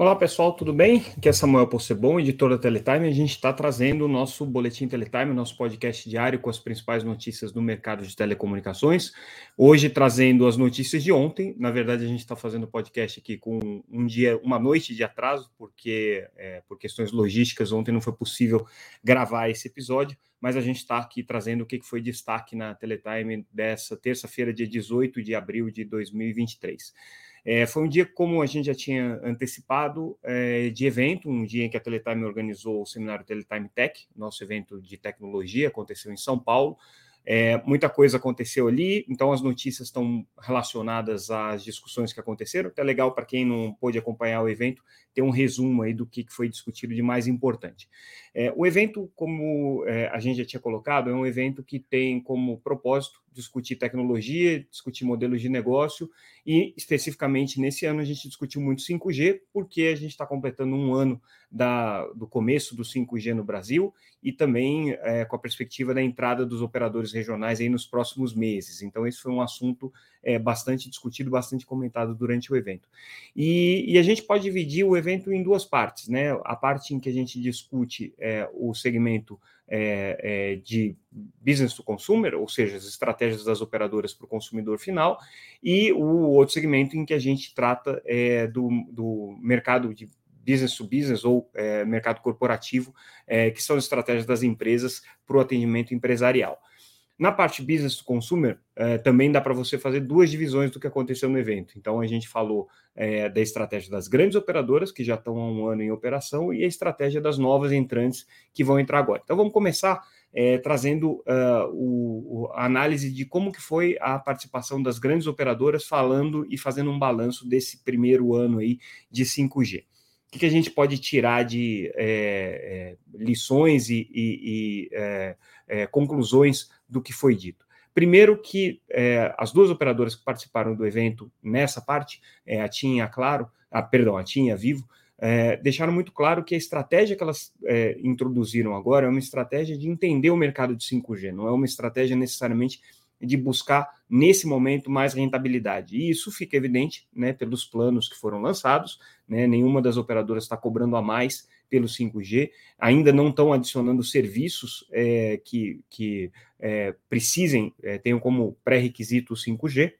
Olá pessoal, tudo bem? Aqui é Samuel Possebon, editor da Teletime. A gente está trazendo o nosso boletim Teletime, nosso podcast diário com as principais notícias do mercado de telecomunicações. Hoje trazendo as notícias de ontem. Na verdade, a gente está fazendo o podcast aqui com um dia, uma noite de atraso, porque é, por questões logísticas ontem não foi possível gravar esse episódio. Mas a gente está aqui trazendo o que foi destaque na Teletime dessa terça-feira, dia 18 de abril de 2023. É, foi um dia, como a gente já tinha antecipado, é, de evento, um dia em que a Teletime organizou o seminário Teletime Tech, nosso evento de tecnologia, aconteceu em São Paulo. É, muita coisa aconteceu ali, então as notícias estão relacionadas às discussões que aconteceram. Até legal para quem não pôde acompanhar o evento, ter um resumo aí do que foi discutido de mais importante. É, o evento, como é, a gente já tinha colocado, é um evento que tem como propósito discutir tecnologia, discutir modelos de negócio e, especificamente, nesse ano a gente discutiu muito 5G, porque a gente está completando um ano da, do começo do 5G no Brasil e também é, com a perspectiva da entrada dos operadores regionais aí nos próximos meses. Então, esse foi um assunto é, bastante discutido, bastante comentado durante o evento. E, e, a gente pode dividir o evento em duas partes, né? A parte em que a gente discute é, o segmento é, é, de business to consumer, ou seja, as estratégias das operadoras para o consumidor final, e o outro segmento em que a gente trata é, do, do mercado de business to business ou é, mercado corporativo, é, que são as estratégias das empresas para o atendimento empresarial. Na parte business to consumer, é, também dá para você fazer duas divisões do que aconteceu no evento. Então, a gente falou é, da estratégia das grandes operadoras, que já estão há um ano em operação, e a estratégia das novas entrantes que vão entrar agora. Então, vamos começar é, trazendo uh, o, o, a análise de como que foi a participação das grandes operadoras, falando e fazendo um balanço desse primeiro ano aí de 5G. O que, que a gente pode tirar de lições e, e, e é, conclusões do que foi dito? Primeiro que é, as duas operadoras que participaram do evento nessa parte, é, a TIM e a Claro, a, perdão, a TIM e a Vivo, é, deixaram muito claro que a estratégia que elas é, introduziram agora é uma estratégia de entender o mercado de 5G, não é uma estratégia necessariamente de buscar, nesse momento, mais rentabilidade. E isso fica evidente né, pelos planos que foram lançados, né, nenhuma das operadoras está cobrando a mais pelo 5G, ainda não estão adicionando serviços é, que, que é, precisem, é, tenham como pré-requisito o 5G,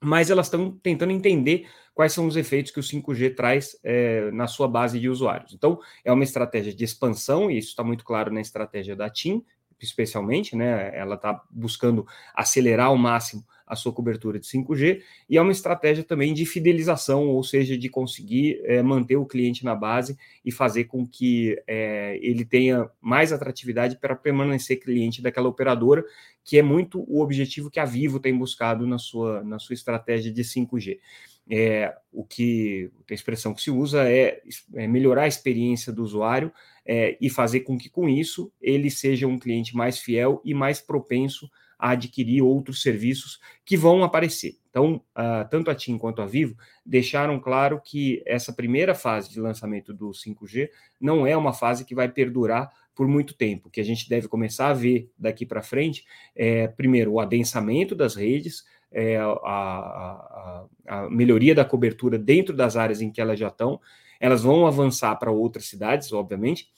mas elas estão tentando entender quais são os efeitos que o 5G traz é, na sua base de usuários. Então, é uma estratégia de expansão, e isso está muito claro na estratégia da TIM, especialmente, né? Ela está buscando acelerar ao máximo a sua cobertura de 5G e é uma estratégia também de fidelização, ou seja, de conseguir é, manter o cliente na base e fazer com que é, ele tenha mais atratividade para permanecer cliente daquela operadora, que é muito o objetivo que a Vivo tem buscado na sua, na sua estratégia de 5G. É, o que a expressão que se usa é, é melhorar a experiência do usuário é, e fazer com que, com isso, ele seja um cliente mais fiel e mais propenso a adquirir outros serviços que vão aparecer. Então, uh, tanto a TIM quanto a Vivo deixaram claro que essa primeira fase de lançamento do 5G não é uma fase que vai perdurar por muito tempo. que a gente deve começar a ver daqui para frente é, primeiro, o adensamento das redes, é, a, a, a, melhoria da cobertura dentro das áreas em que elas já estão. Elas vão avançar para outras cidades, obviamente,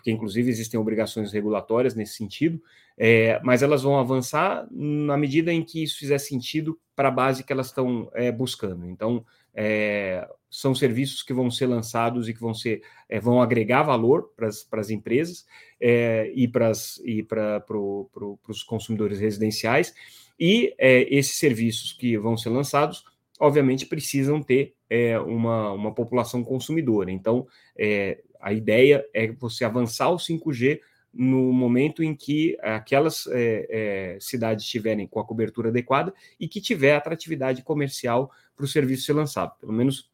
porque inclusive existem obrigações regulatórias nesse sentido, é, mas elas vão avançar na medida em que isso fizer sentido para a base que elas estão é, buscando. Então, é, são serviços que vão ser lançados e que vão ser é, vão agregar valor para as empresas é, e para pro, pro, os consumidores residenciais. E é, esses serviços que vão ser lançados, obviamente, precisam ter é, uma, uma população consumidora. Então, é, a ideia é você avançar o 5G no momento em que aquelas é, é, cidades estiverem com a cobertura adequada e que tiver atratividade comercial para o serviço ser lançado. Pelo menos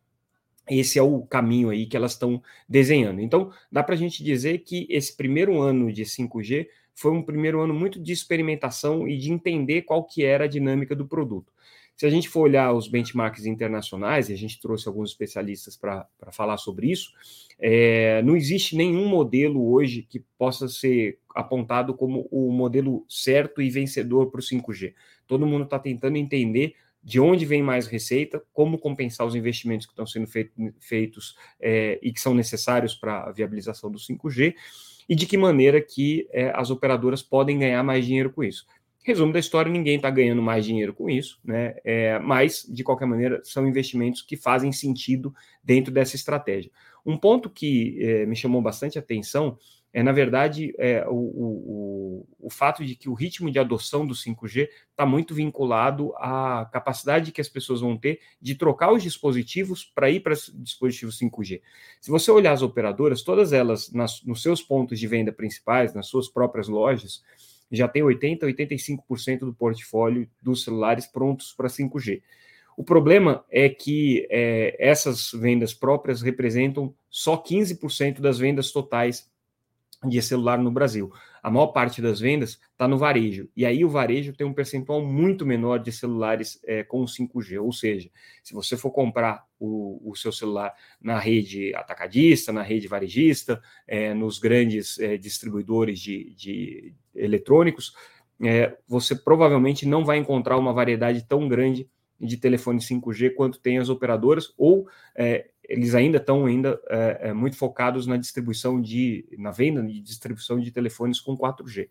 esse é o caminho aí que elas estão desenhando. Então, dá para a gente dizer que esse primeiro ano de 5G foi um primeiro ano muito de experimentação e de entender qual que era a dinâmica do produto. Se a gente for olhar os benchmarks internacionais, e a gente trouxe alguns especialistas para falar sobre isso, é, não existe nenhum modelo hoje que possa ser apontado como o modelo certo e vencedor para o 5G. Todo mundo está tentando entender de onde vem mais receita, como compensar os investimentos que estão sendo feito, feitos é, e que são necessários para a viabilização do 5G, e de que maneira que é, as operadoras podem ganhar mais dinheiro com isso. Resumo da história: ninguém está ganhando mais dinheiro com isso, né? É, mas, de qualquer maneira, são investimentos que fazem sentido dentro dessa estratégia. Um ponto que é, me chamou bastante atenção é, na verdade, é, o, o, o, fato de que o ritmo de adoção do 5G está muito vinculado à capacidade que as pessoas vão ter de trocar os dispositivos para ir para dispositivos 5G. Se você olhar as operadoras, todas elas, nas, nos seus pontos de venda principais, nas suas próprias lojas, já tem 80%, 85% do portfólio dos celulares prontos para 5G. O problema é que é, essas vendas próprias representam só 15% das vendas totais de celular no Brasil. A maior parte das vendas está no varejo. E aí o varejo tem um percentual muito menor de celulares é, com 5G. Ou seja, se você for comprar o, o, seu celular na rede atacadista, na rede varejista, é, nos grandes é, distribuidores de, de eletrônicos, é, você provavelmente não vai encontrar uma variedade tão grande de telefone 5G quanto tem as operadoras, ou é, eles ainda estão ainda é, é, muito focados na distribuição de, na venda de distribuição de telefones com 4G.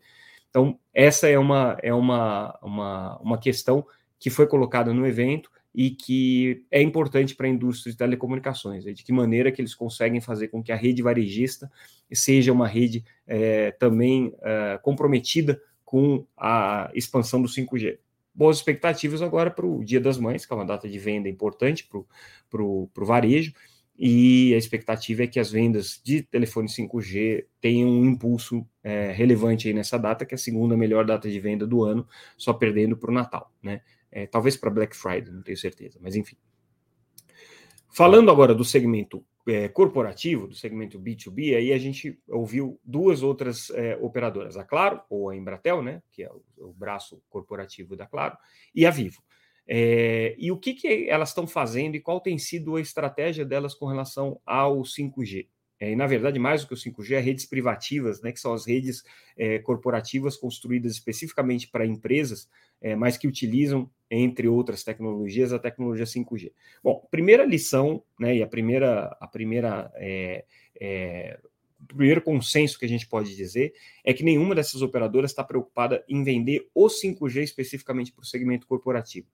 Então, essa é uma, é uma, uma, uma questão que foi colocada no evento e que é importante para a indústria de telecomunicações, de que maneira que eles conseguem fazer com que a rede varejista seja uma rede é, também é, comprometida com a expansão do 5G boas expectativas agora para o Dia das Mães, que é uma data de venda importante para o varejo, e a expectativa é que as vendas de telefone 5G tenham um impulso é, relevante aí nessa data, que é a segunda melhor data de venda do ano, só perdendo para o Natal, né? É, talvez para Black Friday, não tenho certeza, mas enfim. Falando agora do segmento é, corporativo, do segmento B2B, aí a gente ouviu duas outras é, operadoras, a Claro, ou a Embratel, né, que é o, o braço corporativo da Claro, e a Vivo. É, e o que, que elas estão fazendo e qual tem sido a estratégia delas com relação ao 5G? É, e, na verdade, mais do que o 5G, é redes privativas, né, que são as redes é, corporativas construídas especificamente para empresas, é, mas que utilizam, entre outras tecnologias, a tecnologia 5G. Bom, primeira lição, né, e a primeira, a primeira é, é, o primeiro consenso que a gente pode dizer é que nenhuma dessas operadoras está preocupada em vender o 5G especificamente para o segmento corporativo.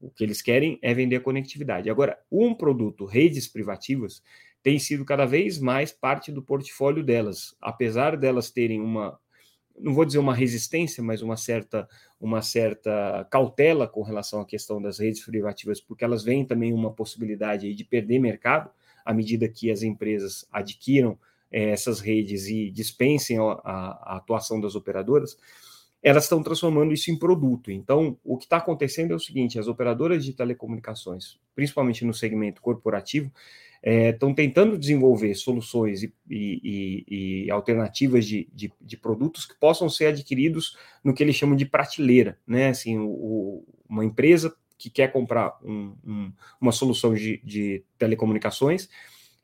O que eles querem é vender a conectividade. Agora, um produto, redes privativas, tem sido cada vez mais parte do portfólio delas, apesar delas terem uma, não vou dizer uma resistência, mas uma certa, uma certa cautela com relação à questão das redes privativas, porque elas veem também uma possibilidade de perder mercado à medida que as empresas adquiram é, essas redes e dispensem a, a atuação das operadoras elas estão transformando isso em produto. Então, o que está acontecendo é o seguinte: as operadoras de telecomunicações, principalmente no segmento corporativo, estão é, tentando desenvolver soluções e, e, e alternativas de, de, de, produtos que possam ser adquiridos no que eles chamam de prateleira, né? Assim, o, uma empresa que quer comprar um, um, uma solução de, de telecomunicações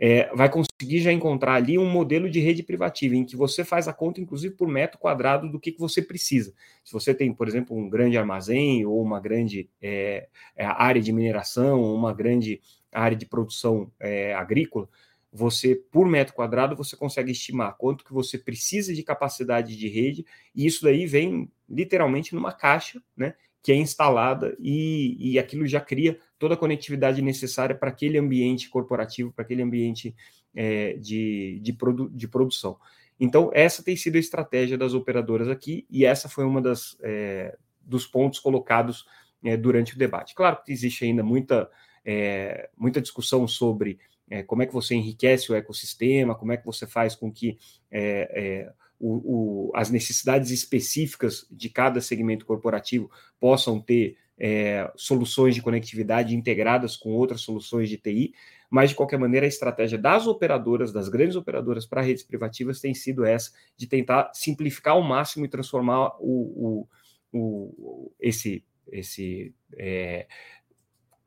é, vai conseguir já encontrar ali um modelo de rede privativa, em que você faz a conta, inclusive, por metro quadrado do que, que você precisa. Se você tem, por exemplo, um grande armazém ou uma grande é, é área de mineração, uma grande área de produção é, agrícola, você, por metro quadrado, você consegue estimar quanto que você precisa de capacidade de rede, e isso daí vem literalmente numa caixa, né? Que é instalada e, e aquilo já cria toda a conectividade necessária para aquele ambiente corporativo, para aquele ambiente é, de, de, produ de produção. Então, essa tem sido a estratégia das operadoras aqui, e essa foi uma das é, dos pontos colocados é, durante o debate. Claro que existe ainda muita, é, muita discussão sobre é, como é que você enriquece o ecossistema, como é que você faz com que é, o, o, as necessidades específicas de cada segmento corporativo possam ter é, soluções de conectividade integradas com outras soluções de TI, mas de qualquer maneira a estratégia das operadoras, das grandes operadoras para redes privativas tem sido essa, de tentar simplificar ao máximo e transformar o, o, o esse, esse é,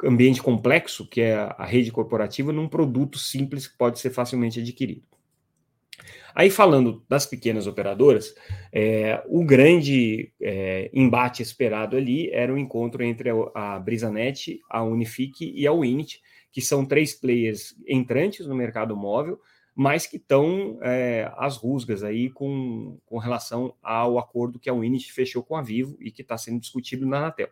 ambiente complexo, que é a rede corporativa, num produto simples que pode ser facilmente adquirido. Aí, falando das pequenas operadoras, é, o grande é, embate esperado ali era o encontro entre a, a BrisaNet, a Unifique e a Winit, que são três players entrantes no mercado móvel, mas que estão é, às rusgas aí com, com relação ao acordo que a Winit fechou com a Vivo e que está sendo discutido na Anatel.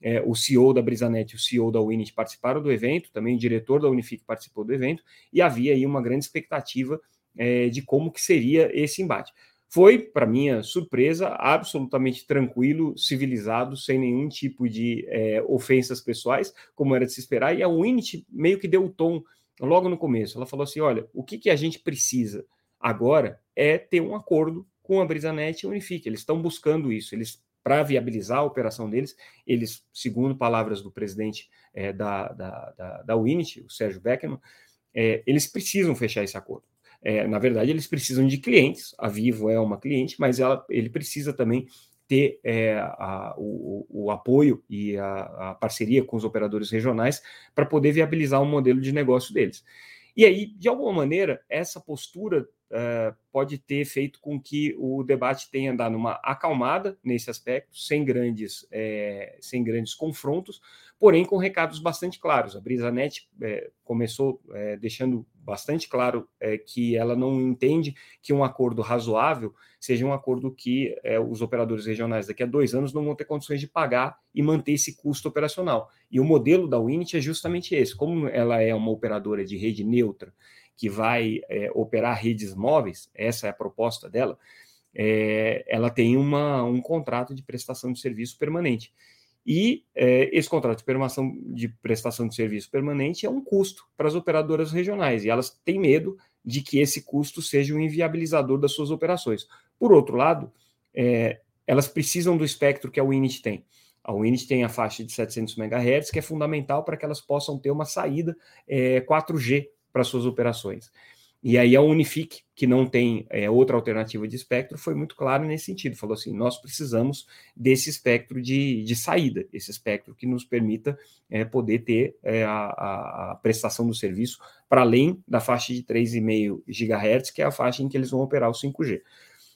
É, o CEO da Brisanet e o CEO da Winit participaram do evento, também o diretor da Unifique participou do evento, e havia aí uma grande expectativa é, de como que seria esse embate. Foi, para minha surpresa, absolutamente tranquilo, civilizado, sem nenhum tipo de é, ofensas pessoais, como era de se esperar, e a Winit meio que deu o tom logo no começo. Ela falou assim: olha, o que, que a gente precisa agora é ter um acordo com a Brisanet e a Unifique. Eles estão buscando isso, eles para viabilizar a operação deles, eles, segundo palavras do presidente é, da, da, da, da Winit, o Sérgio Beckman, é, eles precisam fechar esse acordo. É, na verdade, eles precisam de clientes. A Vivo é uma cliente, mas ela, ele precisa também ter é, a, o, o, apoio e a, a, parceria com os operadores regionais para poder viabilizar o modelo de negócio deles. E aí, de alguma maneira, essa postura uh, pode ter feito com que o debate tenha dado uma acalmada nesse aspecto, sem grandes, é, sem grandes confrontos, porém com recados bastante claros. A BrisaNet é, começou é, deixando bastante claro é, que ela não entende que um acordo razoável seja um acordo que é, os operadores regionais daqui a dois anos não vão ter condições de pagar e manter esse custo operacional. E o modelo da Winit é justamente esse. Como ela é uma operadora de rede neutra, que vai é, operar redes móveis, essa é a proposta dela, é, ela tem uma, um contrato de prestação de serviço permanente. E é, esse contrato de prestação, de prestação de serviço permanente é um custo para as operadoras regionais, e elas têm medo de que esse custo seja um inviabilizador das suas operações. Por outro lado, é, elas precisam do espectro que a Winit tem. A Winit tem a faixa de 700 MHz, que é fundamental para que elas possam ter uma saída é, 4G para suas operações. E aí a Unifique, que não tem é, outra alternativa de espectro, foi muito claro nesse sentido. Falou assim: nós precisamos desse espectro de, de saída, esse espectro que nos permita é, poder ter é, a, a, prestação do serviço para além da faixa de 3,5 GHz, que é a faixa em que eles vão operar o 5G.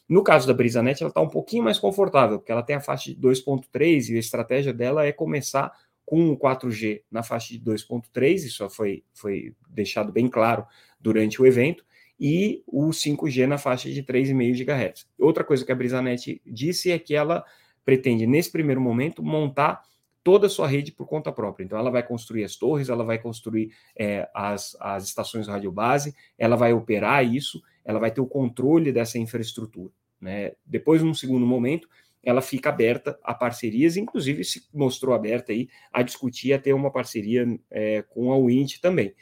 No caso da BrisaNet, ela está um pouquinho mais confortável, porque ela tem a faixa de 2.3 e a estratégia dela é começar com o 4G na faixa de 2.3, isso foi, foi deixado bem claro durante o evento, e o 5G na faixa de 3,5 GHz. Outra coisa que a Brisanet disse é que ela pretende, nesse primeiro momento, montar toda a sua rede por conta própria. Então, ela vai construir as torres, ela vai construir é, as, as estações radiobase, ela vai operar isso, ela vai ter o controle dessa infraestrutura. Né? Depois, num segundo momento, ela fica aberta a parcerias, inclusive se mostrou aberta aí a discutir, a ter uma parceria é, com a Wint também.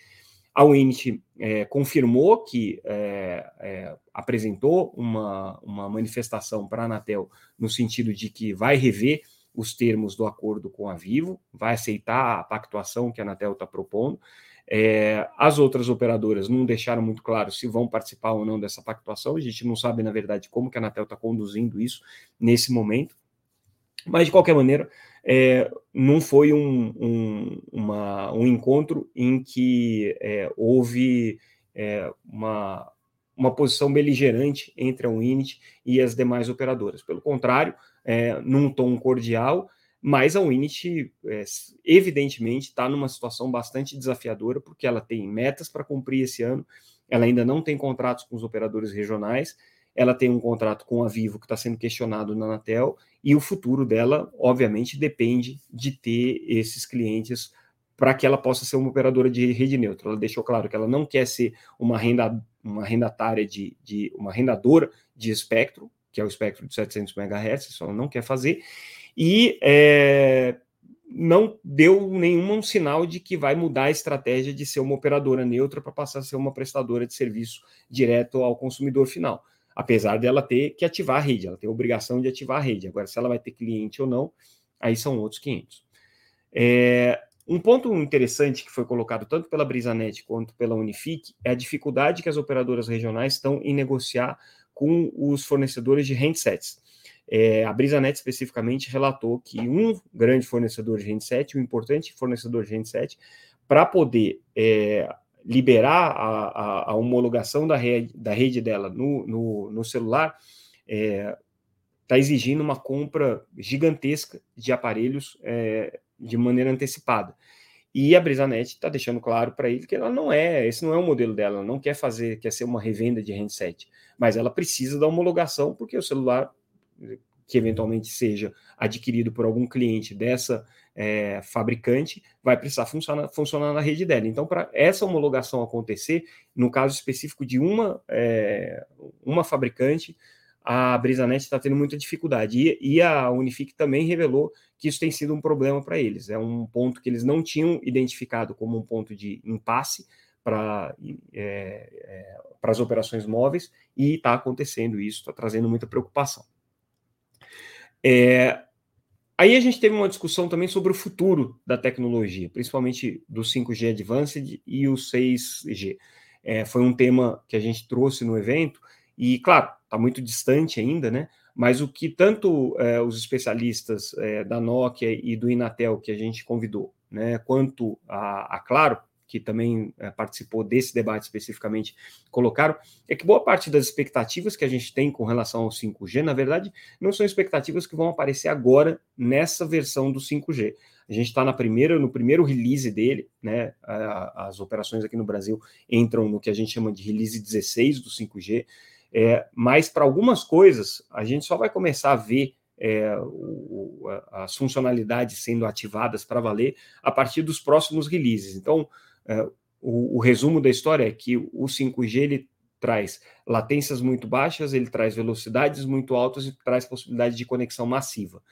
A Wint é, confirmou que é, é, apresentou uma, uma manifestação para a Anatel no sentido de que vai rever os termos do acordo com a Vivo, vai aceitar a pactuação que a Anatel está propondo, é, as outras operadoras não deixaram muito claro se vão participar ou não dessa pactuação. A gente não sabe, na verdade, como que a Anatel está conduzindo isso nesse momento. Mas, de qualquer maneira, é, não foi um, um, uma, um, encontro em que é, houve é, uma, uma posição beligerante entre a Unity e as demais operadoras. Pelo contrário, é, num tom cordial, mas a Unity, é, evidentemente, está numa situação bastante desafiadora, porque ela tem metas para cumprir esse ano, ela ainda não tem contratos com os operadores regionais, ela tem um contrato com a Vivo que está sendo questionado na Anatel, e o futuro dela, obviamente, depende de ter esses clientes para que ela possa ser uma operadora de rede neutra. Ela deixou claro que ela não quer ser uma renda uma rendatária de, de uma rendadora de espectro, que é o espectro de 700 MHz, isso ela não quer fazer, e é, não deu nenhum sinal de que vai mudar a estratégia de ser uma operadora neutra para passar a ser uma prestadora de serviço direto ao consumidor final. Apesar dela ter que ativar a rede, ela tem a obrigação de ativar a rede. Agora, se ela vai ter cliente ou não, aí são outros 500. É, um ponto interessante que foi colocado tanto pela Brisanet quanto pela Unifique é a dificuldade que as operadoras regionais estão em negociar com os fornecedores de handsets. É, a BrisaNet especificamente relatou que um grande fornecedor de handset, um importante fornecedor de handset, para poder é, liberar a, a, a, homologação da rede, da rede dela no, no, no celular, está é, tá exigindo uma compra gigantesca de aparelhos é, de maneira antecipada. E a Brisanet está deixando claro para ele que ela não é, esse não é o modelo dela, ela não quer fazer, quer ser uma revenda de handset, mas ela precisa da homologação, porque o celular que eventualmente seja adquirido por algum cliente dessa é, fabricante vai precisar funcionar, funcionar na rede dela. Então, para essa homologação acontecer, no caso específico de uma, é, uma fabricante, a Brisanet está tendo muita dificuldade. E, e, a Unifique também revelou que isso tem sido um problema para eles. É um ponto que eles não tinham identificado como um ponto de impasse para é, é, as operações móveis e está acontecendo isso, está trazendo muita preocupação. É, aí a gente teve uma discussão também sobre o futuro da tecnologia, principalmente do 5G Advanced e o 6G. É, foi um tema que a gente trouxe no evento, e claro, está muito distante ainda, né? Mas o que tanto é, os especialistas é, da Nokia e do Inatel que a gente convidou, né, quanto a, a Claro, que também é, participou desse debate especificamente, colocaram, é que boa parte das expectativas que a gente tem com relação ao 5G, na verdade, não são expectativas que vão aparecer agora nessa versão do 5G. A gente está na primeira, no primeiro release dele, né? As operações aqui no Brasil entram no que a gente chama de release 16 do 5G. É, mas para algumas coisas a gente só vai começar a ver é, o, as funcionalidades sendo ativadas para valer a partir dos próximos releases. Então, é, o, o, resumo da história é que o 5G ele traz latências muito baixas, ele traz velocidades muito altas e traz possibilidade de conexão massiva.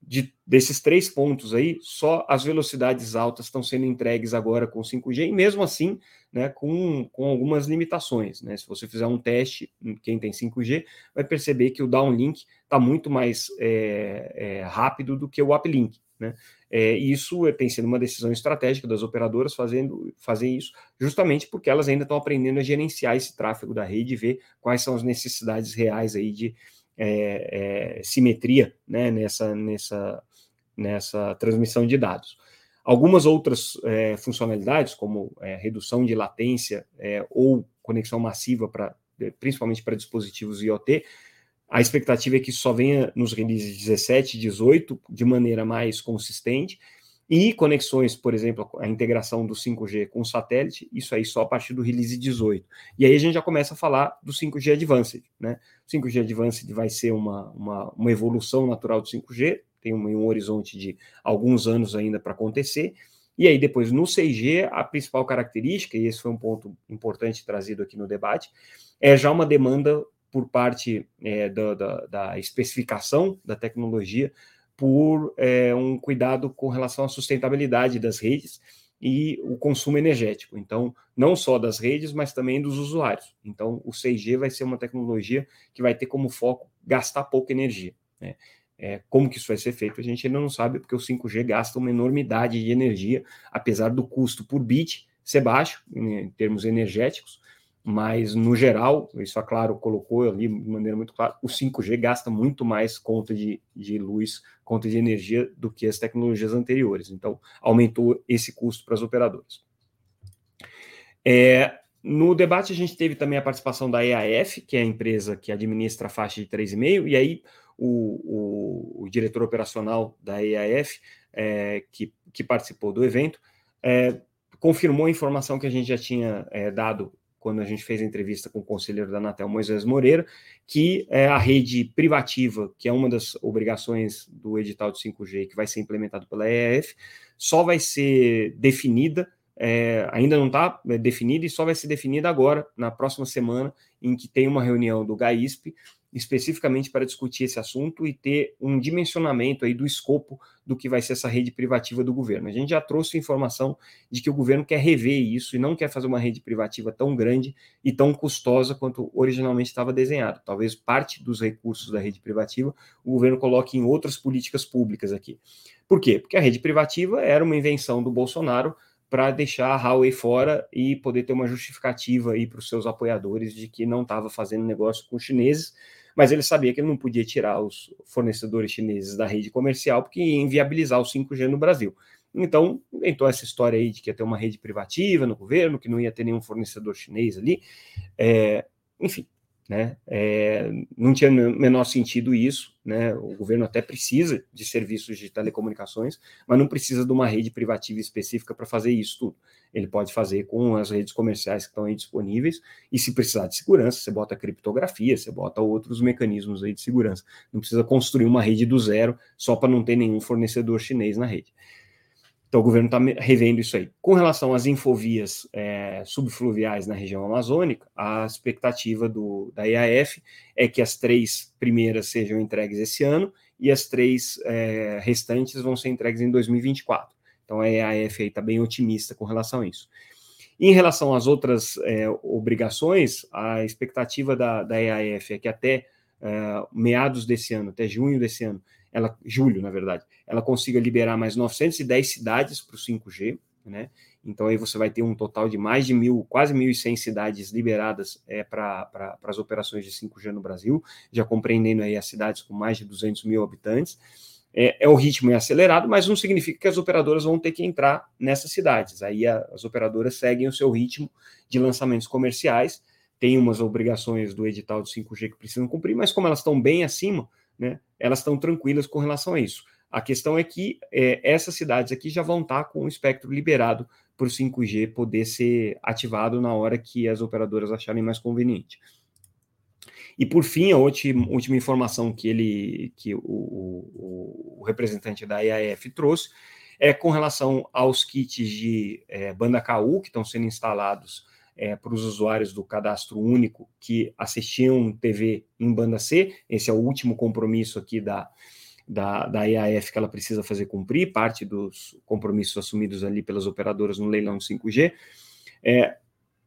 De, desses três pontos aí, só as velocidades altas estão sendo entregues agora com 5G, e mesmo assim, né, com, com algumas limitações. Né? Se você fizer um teste, quem tem 5G, vai perceber que o downlink está muito mais é, é, rápido do que o uplink. Né? É, isso tem sido uma decisão estratégica das operadoras fazendo fazer isso, justamente porque elas ainda estão aprendendo a gerenciar esse tráfego da rede e ver quais são as necessidades reais aí de é, é, simetria né, nessa, nessa, nessa transmissão de dados. Algumas outras é, funcionalidades, como é, redução de latência é, ou conexão massiva, para principalmente para dispositivos IoT, a expectativa é que isso só venha nos releases 17 e 18 de maneira mais consistente. E conexões, por exemplo, a integração do 5G com o satélite, isso aí só a partir do release 18. E aí a gente já começa a falar do 5G Advanced, né? O 5G Advanced vai ser uma, uma, uma evolução natural do 5G, tem um, um horizonte de alguns anos ainda para acontecer. E aí, depois, no 6G, a principal característica, e esse foi um ponto importante trazido aqui no debate, é já uma demanda por parte é, da, da, da, especificação da tecnologia, por é, um cuidado com relação à sustentabilidade das redes e o consumo energético. Então, não só das redes, mas também dos usuários. Então, o 6G vai ser uma tecnologia que vai ter como foco gastar pouca energia. Né? É, como que isso vai ser feito, a gente ainda não sabe, porque o 5G gasta uma enormidade de energia, apesar do custo por bit ser baixo, em termos energéticos, mas no geral, isso a Claro colocou ali de maneira muito clara, o 5G gasta muito mais conta de, de luz, conta de energia do que as tecnologias anteriores. Então, aumentou esse custo para as operadoras. É, no debate, a gente teve também a participação da EAF, que é a empresa que administra a faixa de 3,5, e aí o, o, o diretor operacional da EAF, é, que, que participou do evento, é, confirmou a informação que a gente já tinha é, dado quando a gente fez a entrevista com o conselheiro da Anatel, Moisés Moreira, que é a rede privativa, que é uma das obrigações do edital de 5G, que vai ser implementado pela EF, só vai ser definida, é, ainda não está é, definida, e só vai ser definida agora, na próxima semana, em que tem uma reunião do GAISP, especificamente para discutir esse assunto e ter um dimensionamento aí do escopo do que vai ser essa rede privativa do governo. A gente já trouxe informação de que o governo quer rever isso e não quer fazer uma rede privativa tão grande e tão custosa quanto originalmente estava desenhado. Talvez parte dos recursos da rede privativa o governo coloque em outras políticas públicas aqui. Por quê? Porque a rede privativa era uma invenção do Bolsonaro para deixar a Huawei fora e poder ter uma justificativa aí para os seus apoiadores de que não estava fazendo negócio com os chineses, mas ele sabia que ele não podia tirar os fornecedores chineses da rede comercial porque ia inviabilizar o 5G no Brasil. Então, inventou essa história aí de que ia ter uma rede privativa no governo, que não ia ter nenhum fornecedor chinês ali. É, enfim, né? É, não tinha menor sentido isso, né? O governo até precisa de serviços de telecomunicações, mas não precisa de uma rede privativa específica para fazer isso tudo. Ele pode fazer com as redes comerciais que estão aí disponíveis, e se precisar de segurança, você bota criptografia, você bota outros mecanismos aí de segurança. Não precisa construir uma rede do zero só para não ter nenhum fornecedor chinês na rede. Então, o governo está revendo isso aí. Com relação às infovias é, subfluviais na região amazônica, a expectativa do, da EAF é que as três primeiras sejam entregues esse ano e as três é, restantes vão ser entregues em 2024. Então, a EAF está bem otimista com relação a isso. Em relação às outras é, obrigações, a expectativa da, da EAF é que até é, meados desse ano, até junho desse ano, ela, julho, na verdade, ela consiga liberar mais 910 cidades para o 5G, né? Então aí você vai ter um total de mais de mil, quase 1.100 cidades liberadas é, para as operações de 5G no Brasil, já compreendendo aí as cidades com mais de 200 mil habitantes. É, é o ritmo é acelerado, mas não significa que as operadoras vão ter que entrar nessas cidades. Aí a, as operadoras seguem o seu ritmo de lançamentos comerciais, tem umas obrigações do edital de 5G que precisam cumprir, mas como elas estão bem acima, né, elas estão tranquilas com relação a isso. A questão é que é, essas cidades aqui já vão estar com o espectro liberado para o 5G poder ser ativado na hora que as operadoras acharem mais conveniente. E por fim, a última, última informação que ele, que o, o, o, representante da IAF trouxe é com relação aos kits de é, banda KU que estão sendo instalados é, para os usuários do cadastro único que assistiam TV em banda C. Esse é o último compromisso aqui da, da, da EAF que ela precisa fazer cumprir, parte dos compromissos assumidos ali pelas operadoras no leilão 5G. É,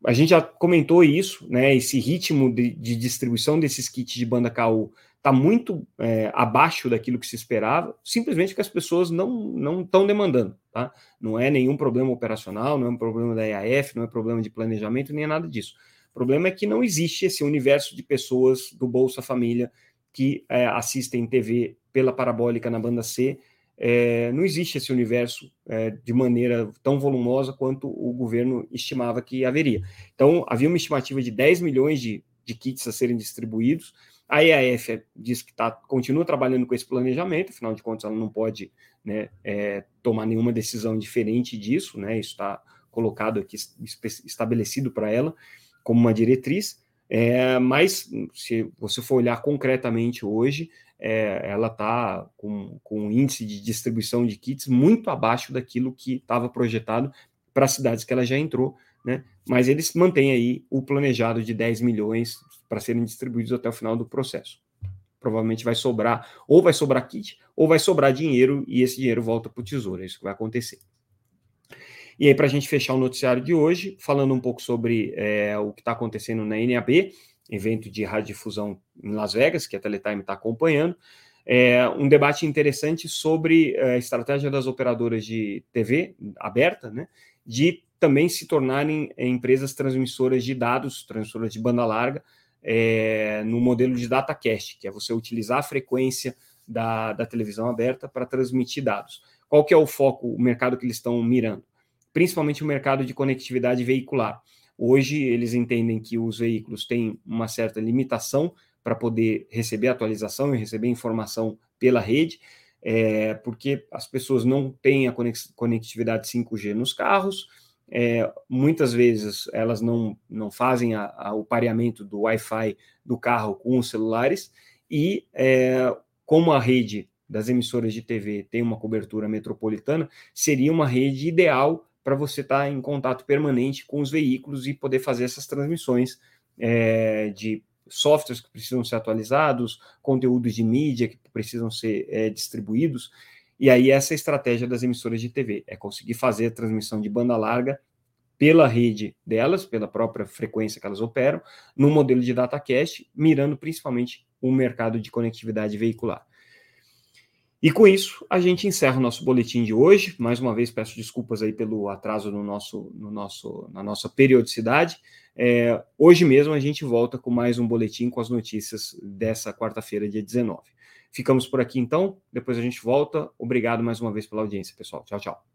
a gente já comentou isso, né? Esse ritmo de, de distribuição desses kits de banda KU está muito é, abaixo daquilo que se esperava, simplesmente porque as pessoas não estão demandando, tá? Não é nenhum problema operacional, não é um problema da EAF, não é problema de planejamento, nem é nada disso. O problema é que não existe esse universo de pessoas do Bolsa Família que é, assistem TV pela parabólica na banda C. É, não existe esse universo é, de maneira tão volumosa quanto o governo estimava que haveria. Então, havia uma estimativa de 10 milhões de, de kits a serem distribuídos, a EAF diz que tá, continua trabalhando com esse planejamento, afinal de contas, ela não pode né, é, tomar nenhuma decisão diferente disso, né? Isso está colocado aqui, estabelecido para ela como uma diretriz. É, mas se você for olhar concretamente hoje, é, ela está com, com um índice de distribuição de kits muito abaixo daquilo que estava projetado para as cidades que ela já entrou, né? Mas eles mantêm aí o planejado de 10 milhões para serem distribuídos até o final do processo. Provavelmente vai sobrar, ou vai sobrar kit, ou vai sobrar dinheiro e esse dinheiro volta para o tesouro. É isso que vai acontecer. E aí, para a gente fechar o noticiário de hoje, falando um pouco sobre é, o que está acontecendo na NAB, evento de radiodifusão em Las Vegas, que a Teletime está acompanhando, é, um debate interessante sobre é, a estratégia das operadoras de TV aberta, né, de também se tornarem é, empresas transmissoras de dados, transmissoras de banda larga, é, no modelo de datacast, que é você utilizar a frequência da, da televisão aberta para transmitir dados. Qual que é o foco, o mercado que eles estão mirando? Principalmente o mercado de conectividade veicular. Hoje eles entendem que os veículos têm uma certa limitação para poder receber atualização e receber informação pela rede, é, porque as pessoas não têm a conectividade 5G nos carros, é, muitas vezes elas não, não fazem a, a, o pareamento do Wi-Fi do carro com os celulares, e é, como a rede das emissoras de TV tem uma cobertura metropolitana, seria uma rede ideal para você estar tá em contato permanente com os veículos e poder fazer essas transmissões é, de softwares que precisam ser atualizados, conteúdos de mídia que precisam ser é, distribuídos. E aí essa é a estratégia das emissoras de TV, é conseguir fazer a transmissão de banda larga pela rede delas, pela própria frequência que elas operam, no modelo de datacast, mirando principalmente o mercado de conectividade veicular. E com isso, a gente encerra o nosso boletim de hoje. Mais uma vez, peço desculpas aí pelo atraso no nosso, no nosso, na nossa periodicidade. É, hoje mesmo a gente volta com mais um boletim com as notícias dessa quarta-feira, dia 19. Ficamos por aqui então, depois a gente volta. Obrigado mais uma vez pela audiência, pessoal. Tchau, tchau.